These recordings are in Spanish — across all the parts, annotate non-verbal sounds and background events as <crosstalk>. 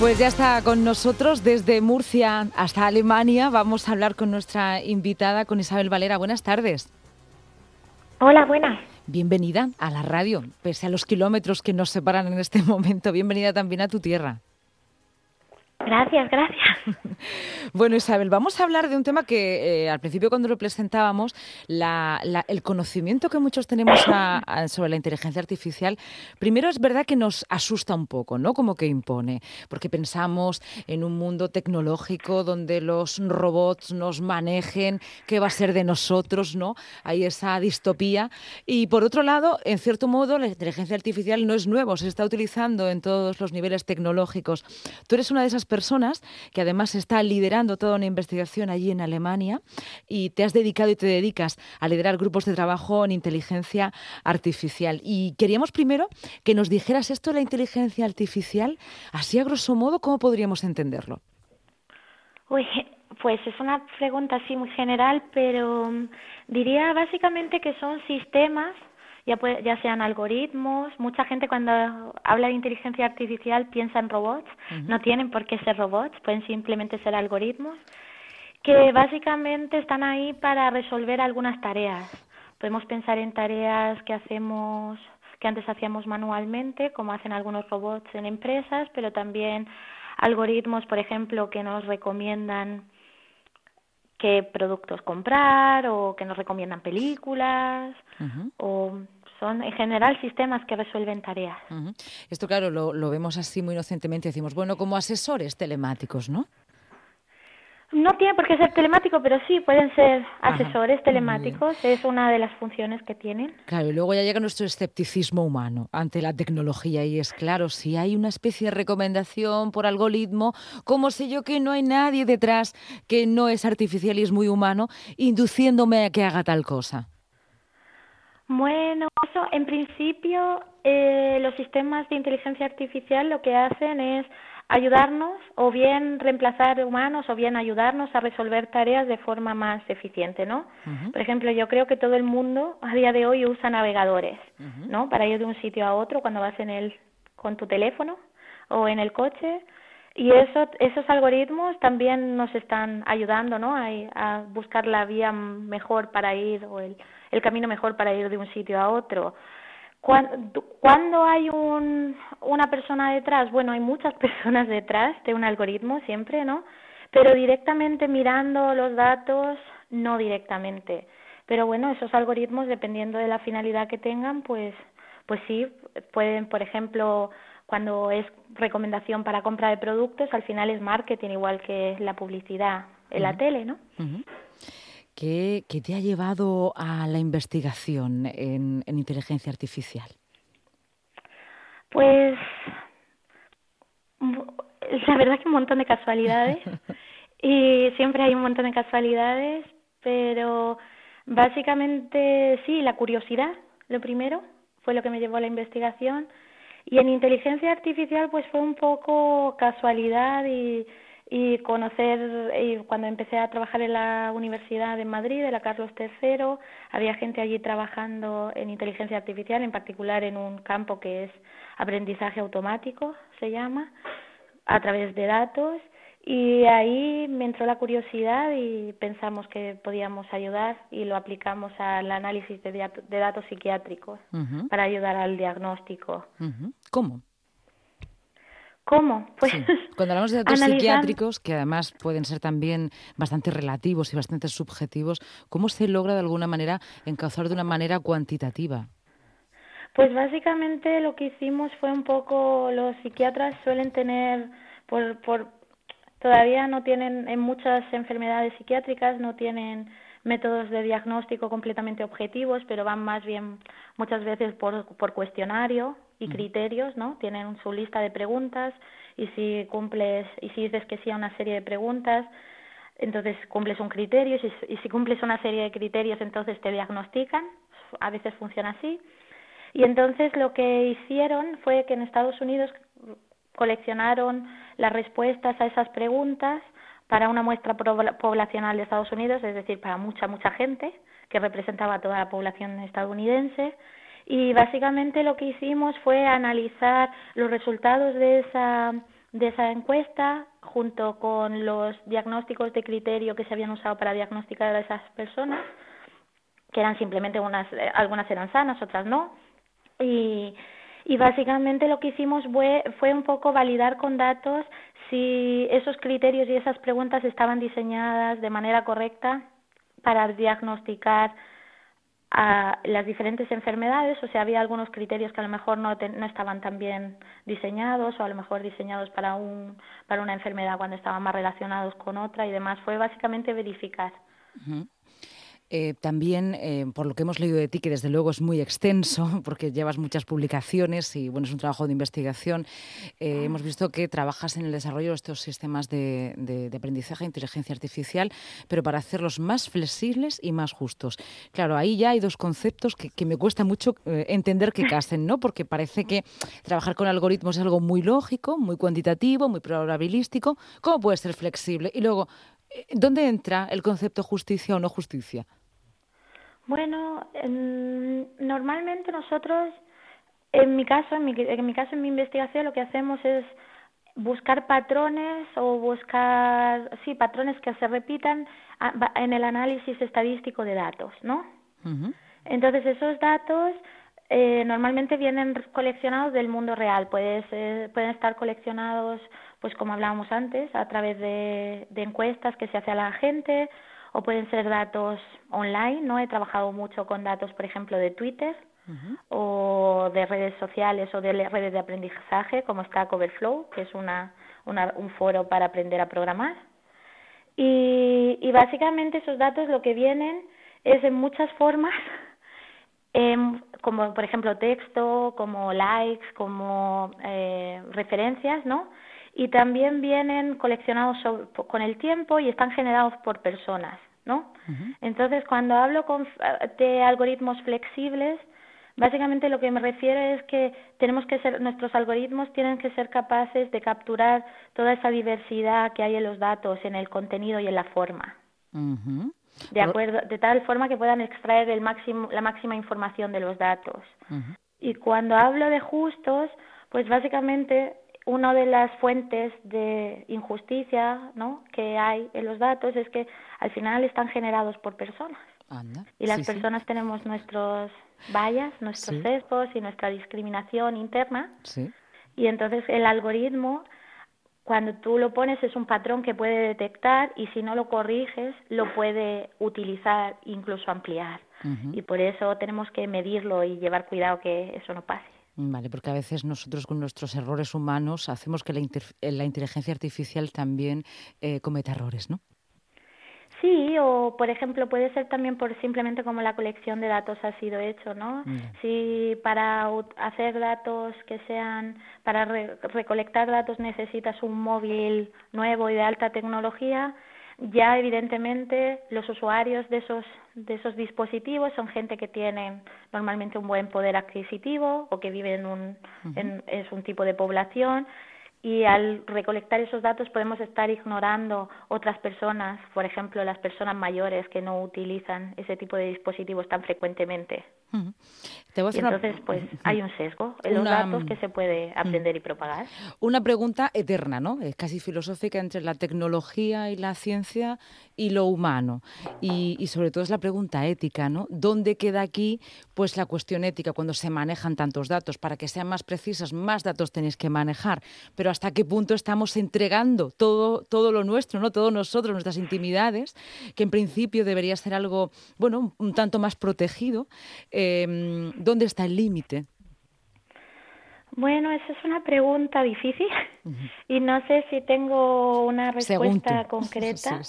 Pues ya está con nosotros desde Murcia hasta Alemania. Vamos a hablar con nuestra invitada, con Isabel Valera. Buenas tardes. Hola, buenas. Bienvenida a la radio, pese a los kilómetros que nos separan en este <laughs> momento. Bienvenida también a tu tierra. Gracias, gracias. <laughs> Bueno, Isabel, vamos a hablar de un tema que eh, al principio cuando lo presentábamos, el conocimiento que muchos tenemos sobre la inteligencia artificial, primero es verdad que nos asusta un poco, ¿no? Como que impone, porque pensamos en un mundo tecnológico donde los robots nos manejen, qué va a ser de nosotros, ¿no? Hay esa distopía. Y por otro lado, en cierto modo, la inteligencia artificial no es nuevo, se está utilizando en todos los niveles tecnológicos. Tú eres una de esas personas que además está liderando toda una investigación allí en Alemania y te has dedicado y te dedicas a liderar grupos de trabajo en inteligencia artificial. Y queríamos primero que nos dijeras esto de la inteligencia artificial, así a grosso modo, ¿cómo podríamos entenderlo? Uy, pues es una pregunta así muy general, pero diría básicamente que son sistemas ya, ya sean algoritmos. Mucha gente cuando habla de inteligencia artificial piensa en robots. No tienen por qué ser robots, pueden simplemente ser algoritmos que básicamente están ahí para resolver algunas tareas. Podemos pensar en tareas que hacemos que antes hacíamos manualmente, como hacen algunos robots en empresas, pero también algoritmos, por ejemplo, que nos recomiendan qué productos comprar o que nos recomiendan películas o son en general sistemas que resuelven tareas. Esto claro, lo, lo, vemos así muy inocentemente, decimos, bueno, como asesores telemáticos, ¿no? No tiene por qué ser telemático, pero sí pueden ser asesores telemáticos, es una de las funciones que tienen. Claro, y luego ya llega nuestro escepticismo humano ante la tecnología y es claro, si hay una especie de recomendación por algoritmo, ¿cómo sé yo que no hay nadie detrás que no es artificial y es muy humano induciéndome a que haga tal cosa? Bueno, eso en principio eh, los sistemas de inteligencia artificial lo que hacen es ayudarnos o bien reemplazar humanos o bien ayudarnos a resolver tareas de forma más eficiente, ¿no? Por ejemplo, yo creo que todo el mundo a día de hoy usa navegadores, ¿no? Para ir de un sitio a otro cuando vas en el con tu teléfono o en el coche y eso, esos algoritmos también nos están ayudando, ¿no? A, a buscar la vía mejor para ir o el, el camino mejor para ir de un sitio a otro cuando, hay un, una persona detrás, bueno, hay muchas <laughs> personas detrás de un algoritmo siempre, ¿no? Pero directamente mirando los datos, no directamente. Pero bueno, esos algoritmos, dependiendo de la finalidad que tengan, pues, pues sí, pueden, por ejemplo, cuando es recomendación para compra de productos, al final es marketing, igual que la publicidad en la tele, ¿no? ¿Qué, te ha llevado a la investigación en, inteligencia artificial? Pues la verdad que un montón de casualidades <laughs> y siempre hay un montón de casualidades, pero básicamente sí, la curiosidad, lo primero, fue lo que me llevó a la investigación y en inteligencia artificial pues fue un poco casualidad y y conocer, y cuando empecé a trabajar en la Universidad de Madrid, de la Carlos III, había gente allí trabajando en inteligencia artificial, en particular en un campo que es aprendizaje automático, se llama, a través de datos, y ahí me entró la curiosidad y pensamos que podíamos ayudar y lo aplicamos al análisis de, datos psiquiátricos para ayudar al diagnóstico. ¿Cómo? ¿Cómo? Pues Cuando hablamos de datos psiquiátricos, que además pueden ser también bastante relativos y bastante subjetivos, ¿cómo se logra de alguna manera encauzar de una manera cuantitativa? Pues básicamente lo que hicimos fue un poco, los psiquiatras suelen tener, por, por todavía no tienen, en muchas enfermedades psiquiátricas no tienen métodos de diagnóstico completamente objetivos, pero van más bien muchas veces por, por cuestionario y criterios, ¿no? Tienen su lista de preguntas y si cumples y si dices que sí a una serie de preguntas, entonces cumples un criterio y si, y si cumples una serie de criterios entonces te diagnostican, a veces funciona así. Y entonces lo que hicieron fue que en Estados Unidos coleccionaron las respuestas a esas preguntas para una muestra poblacional de Estados Unidos, es decir, para mucha, mucha gente, que representaba a toda la población estadounidense. Y básicamente lo que hicimos fue analizar los resultados de esa, de esa encuesta, junto con los diagnósticos de criterio que se habían usado para diagnosticar a esas personas, que eran simplemente unas, eh, algunas eran sanas, otras no, y, y básicamente lo que hicimos fue, fue un poco validar con datos si esos criterios y esas preguntas estaban diseñadas de manera correcta para diagnosticar a las diferentes enfermedades, o sea, había algunos criterios que a lo mejor no, no estaban tan bien diseñados o a lo mejor diseñados para, un, para una enfermedad cuando estaban más relacionados con otra y demás. Fue básicamente verificar. Eh, también, eh, por lo que hemos leído de ti, que desde luego es muy extenso, <laughs> porque llevas muchas publicaciones y bueno, es un trabajo de investigación, eh, hemos visto que trabajas en el desarrollo de estos sistemas de, aprendizaje e inteligencia artificial, pero para hacerlos más flexibles y más justos. Claro, ahí ya hay dos conceptos que, me cuesta mucho entender que casen, ¿no? Porque parece que trabajar con algoritmos es algo muy lógico, muy cuantitativo, muy probabilístico. ¿Cómo puede ser flexible? Y luego, ¿dónde entra el concepto justicia o no justicia? Bueno, normalmente nosotros, en mi caso, en mi, en mi caso, en mi investigación, lo que hacemos es buscar patrones o buscar, sí, patrones que se repitan en el análisis estadístico de datos, ¿no? Entonces, esos datos eh, normalmente vienen coleccionados del mundo real, pueden estar coleccionados, pues como hablábamos antes, a través de, de encuestas que se hace a la gente o pueden ser datos online, ¿no? He trabajado mucho con datos, por ejemplo, de Twitter o de redes sociales o de redes de aprendizaje como Stack Overflow, que es una, una, un foro para aprender a programar. Y, y básicamente esos datos lo que vienen es en muchas formas, <laughs> como por ejemplo texto, como likes, como eh, referencias, ¿no? Y también vienen coleccionados con el tiempo y están generados por personas, ¿no? Entonces, cuando hablo con, de algoritmos flexibles, básicamente lo que me refiero es que tenemos que ser, nuestros algoritmos tienen que ser capaces de capturar toda esa diversidad que hay en los datos, en el contenido y en la forma. De acuerdo, de tal forma que puedan extraer el máximo, la máxima información de los datos. Y cuando hablo de justos, pues básicamente una de las fuentes de injusticia ¿no? que hay en los datos es que al final están generados por personas. y las personas tenemos nuestros vallas, nuestros sesgos y nuestra discriminación interna. Y entonces el algoritmo, cuando tú lo pones, es un patrón que puede detectar y si no lo corriges, lo puede utilizar, incluso ampliar. Y por eso tenemos que medirlo y llevar cuidado que eso no pase. Vale, porque a veces nosotros con nuestros errores humanos hacemos que la, eh, la inteligencia artificial también eh, cometa errores, ¿no? Sí, o por ejemplo puede ser también por simplemente como la colección de datos ha sido hecho, ¿no? Si para hacer datos que sean, para recolectar datos necesitas un móvil nuevo y de alta tecnología, ya evidentemente los usuarios de esos de esos dispositivos son gente que tiene normalmente un buen poder adquisitivo o que vive en un en, es un tipo de población y al recolectar esos datos podemos estar ignorando otras personas, por ejemplo, las personas mayores que no utilizan ese tipo de dispositivos tan frecuentemente. Entonces, pues hay un sesgo en los datos que se puede aprender y propagar. Una pregunta eterna, ¿no? Es casi filosófica entre la tecnología y la ciencia y lo humano. Y, y, sobre todo es la pregunta ética, ¿no? ¿Dónde queda aquí pues la cuestión ética cuando se manejan tantos datos? Para que sean más precisas, más datos tenéis que manejar. Pero hasta qué punto estamos entregando todo, todo lo nuestro, ¿no? Todos nosotros, nuestras intimidades, que en principio debería ser algo, bueno, un tanto más protegido. Em, ¿Dónde está el límite? Bueno, esa es una pregunta difícil y no sé si tengo una respuesta <laughs> concreta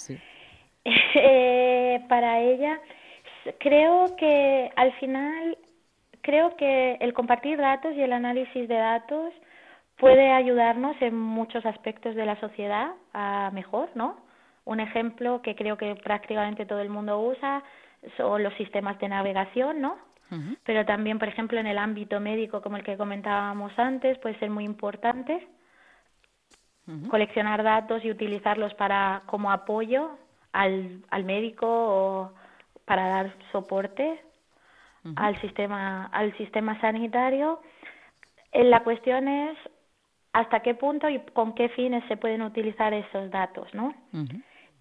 <laughs> eh, para ella. Creo que al final, creo que el compartir datos y el análisis de datos puede ayudarnos en muchos aspectos de la sociedad a mejor, ¿no? Un ejemplo que creo que prácticamente todo el mundo usa son los sistemas de navegación, ¿no? Pero también, por ejemplo, en el ámbito médico, como el que comentábamos antes, puede ser muy importante coleccionar datos y utilizarlos para como apoyo al, al médico o para dar soporte al sistema al sistema sanitario. Eh, la cuestión es hasta qué punto y con qué fines se pueden utilizar esos datos, ¿no?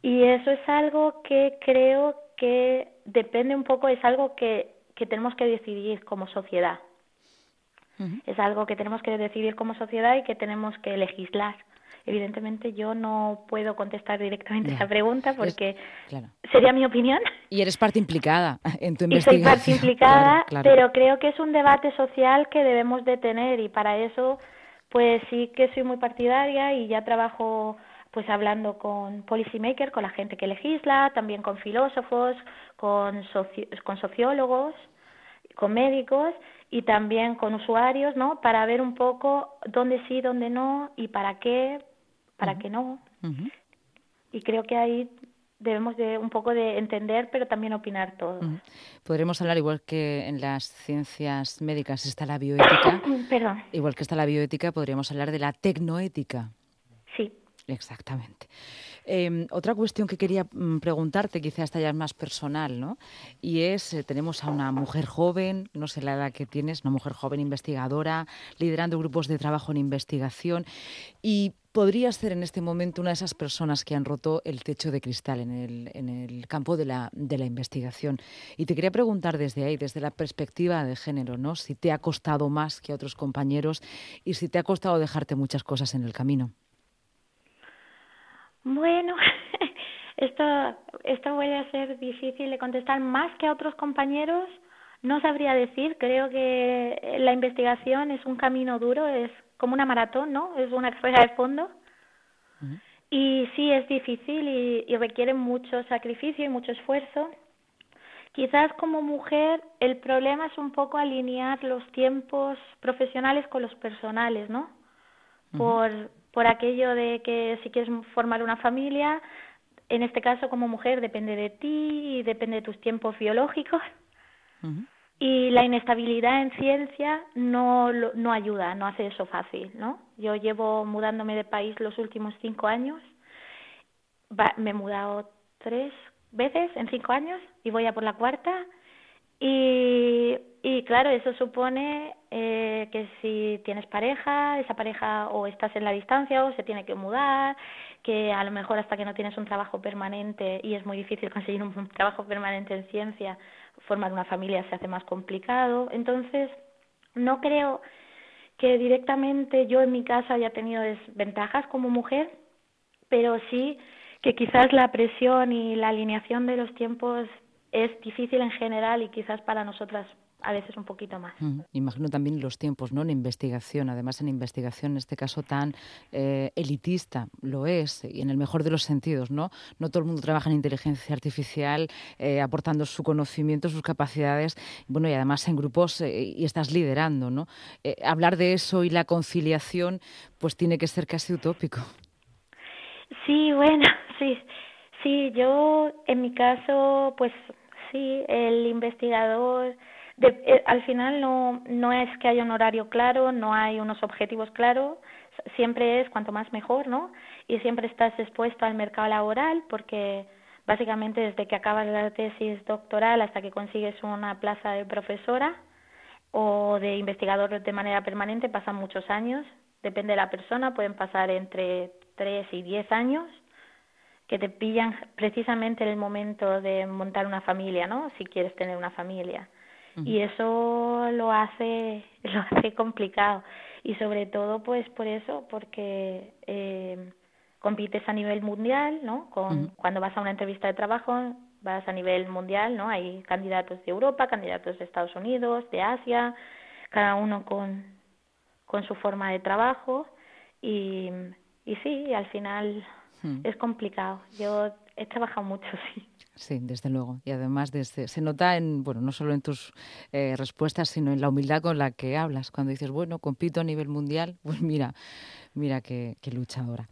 Y eso es algo que creo que depende un poco, es algo que, que tenemos que decidir como sociedad. Es algo que tenemos que decidir como sociedad y que tenemos que legislar. Evidentemente yo no puedo contestar directamente esa pregunta porque sería mi opinión. Y eres parte implicada en tu investigación. <laughs> Y soy parte implicada, pero creo que es un debate social que debemos de tener y para eso pues sí que soy muy partidaria y ya trabajo pues hablando con policymakers, con la gente que legisla, también con filósofos, con, con sociólogos, con médicos y también con usuarios, ¿no? Para ver un poco dónde sí, dónde no y para qué, para qué no. Y creo que ahí debemos de un poco de entender, pero también opinar todo. Podremos hablar igual que en las ciencias médicas está la bioética. <coughs> Perdón. Igual que está la bioética, podríamos hablar de la tecnoética. Exactamente. Em, otra cuestión que quería mm, preguntarte, quizás esta ya es más personal, ¿no? Y es, eh, tenemos a una mujer joven, no sé la edad que tienes, una mujer joven investigadora, liderando grupos de trabajo en investigación y podría ser en este momento una de esas personas que han roto el techo de cristal en el, en el campo de la, de la investigación. Y te quería preguntar desde ahí, desde la perspectiva de género, ¿no? Si te ha costado más que a otros compañeros y si te ha costado dejarte muchas cosas en el camino. Bueno, <laughs> esto, esto voy a ser difícil de contestar más que a otros compañeros. No sabría decir, creo que la investigación es un camino duro, es como una maratón, ¿no? Es una carrera de fondo. Y sí, es difícil y, y requiere mucho sacrificio y mucho esfuerzo. Quizás como mujer el problema es un poco alinear los tiempos profesionales con los personales, ¿no? Por, por aquello de que si quieres formar una familia, en este caso como mujer depende de ti y depende de tus tiempos biológicos. Y la inestabilidad en ciencia no, no ayuda, no hace eso fácil, ¿no? Yo llevo mudándome de país los últimos cinco años. me he mudado tres veces en cinco años y voy a por la cuarta. Y, y claro, eso supone eh, que si tienes pareja, esa pareja o estás en la distancia o se tiene que mudar, que a lo mejor hasta que no tienes un trabajo permanente y es muy difícil conseguir un, trabajo permanente en ciencia, formar una familia se hace más complicado. Entonces, no creo que directamente yo en mi casa haya tenido desventajas como mujer, pero sí que quizás la presión y la alineación de los tiempos es difícil en general y quizás para nosotras a veces un poquito más. Imagino también los tiempos, ¿no? En investigación, además en investigación, en este caso tan eh, elitista, lo es, y en el mejor de los sentidos, ¿no? No todo el mundo trabaja en inteligencia artificial, eh, aportando su conocimiento, sus capacidades, bueno, y además en grupos, eh, y estás liderando, ¿no? hablar de eso y la conciliación, pues tiene que ser casi utópico. Sí, bueno, <laughs> sí, sí, yo en mi caso, pues sí, el investigador eh, al final no, no es que haya un horario claro, no hay unos objetivos claros, siempre es cuanto más mejor, ¿no? Y siempre estás expuesto al mercado laboral porque básicamente desde que acabas la tesis doctoral hasta que consigues una plaza de profesora o de investigador de manera permanente pasan muchos años, depende de la persona, pueden pasar entre tres y diez años que te pillan precisamente en el momento de montar una familia, ¿no? Si quieres tener una familia. Y eso lo hace <laughs> lo hace complicado. Y sobre todo pues por eso porque eh, compites a nivel mundial no con cuando vas a una entrevista de trabajo vas a nivel mundial no hay candidatos de Europa candidatos de Estados Unidos de Asia cada uno con con su forma de trabajo. Y y sí al final es complicado yo he trabajado mucho <laughs> sí Sí, desde luego. Y además desde, se nota en, bueno, no solo en tus eh, respuestas, sino en la humildad con la que hablas. Cuando dices, bueno, compito a nivel mundial, <laughs> pues mira, mira qué, qué luchadora.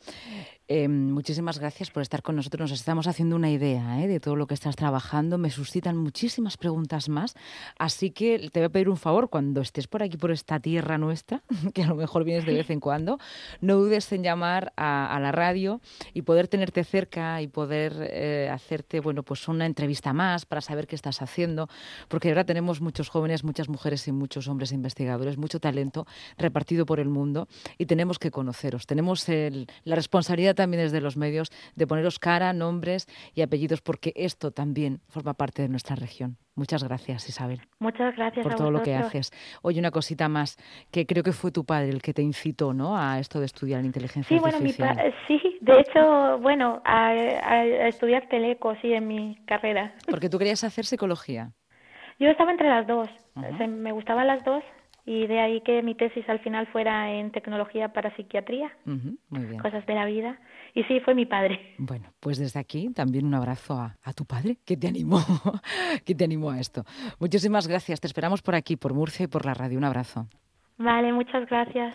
Em, muchísimas gracias por estar con nosotros. Nos estamos haciendo una idea ¿eh? de todo lo que estás trabajando. Me suscitan muchísimas preguntas más. Así que te voy a pedir un favor, cuando estés por aquí, por esta tierra nuestra, <laughs> que a lo mejor vienes de vez en cuando, no dudes en llamar a, la radio y poder tenerte cerca y poder eh, hacerte, bueno, pues una entrevista más para saber qué estás haciendo. Porque ahora tenemos muchos jóvenes, muchas mujeres y muchos hombres investigadores, mucho talento repartido por el mundo y tenemos que conoceros. Tenemos la responsabilidad también desde los medios de poneros cara, nombres y apellidos, porque esto también forma parte de nuestra región. Muchas gracias, Isabel. Muchas gracias por todo lo que haces. Oye, una cosita más, que creo que fue tu padre el que te incitó, ¿no? A esto de estudiar inteligencia sí, artificial. Bueno, mi sí, de hecho, bueno, a, estudiar teleco, sí, en mi carrera. Porque tú querías hacer psicología. Yo estaba entre las dos. me gustaban las dos y de ahí que mi tesis al final fuera en tecnología para psiquiatría, cosas de la vida. Y sí, fue mi padre. Bueno, pues desde aquí también un abrazo a, tu padre que te animó, <laughs> que te animó a esto. Muchísimas gracias, te esperamos por aquí, por Murcia y por la radio. Un abrazo. Vale, muchas gracias.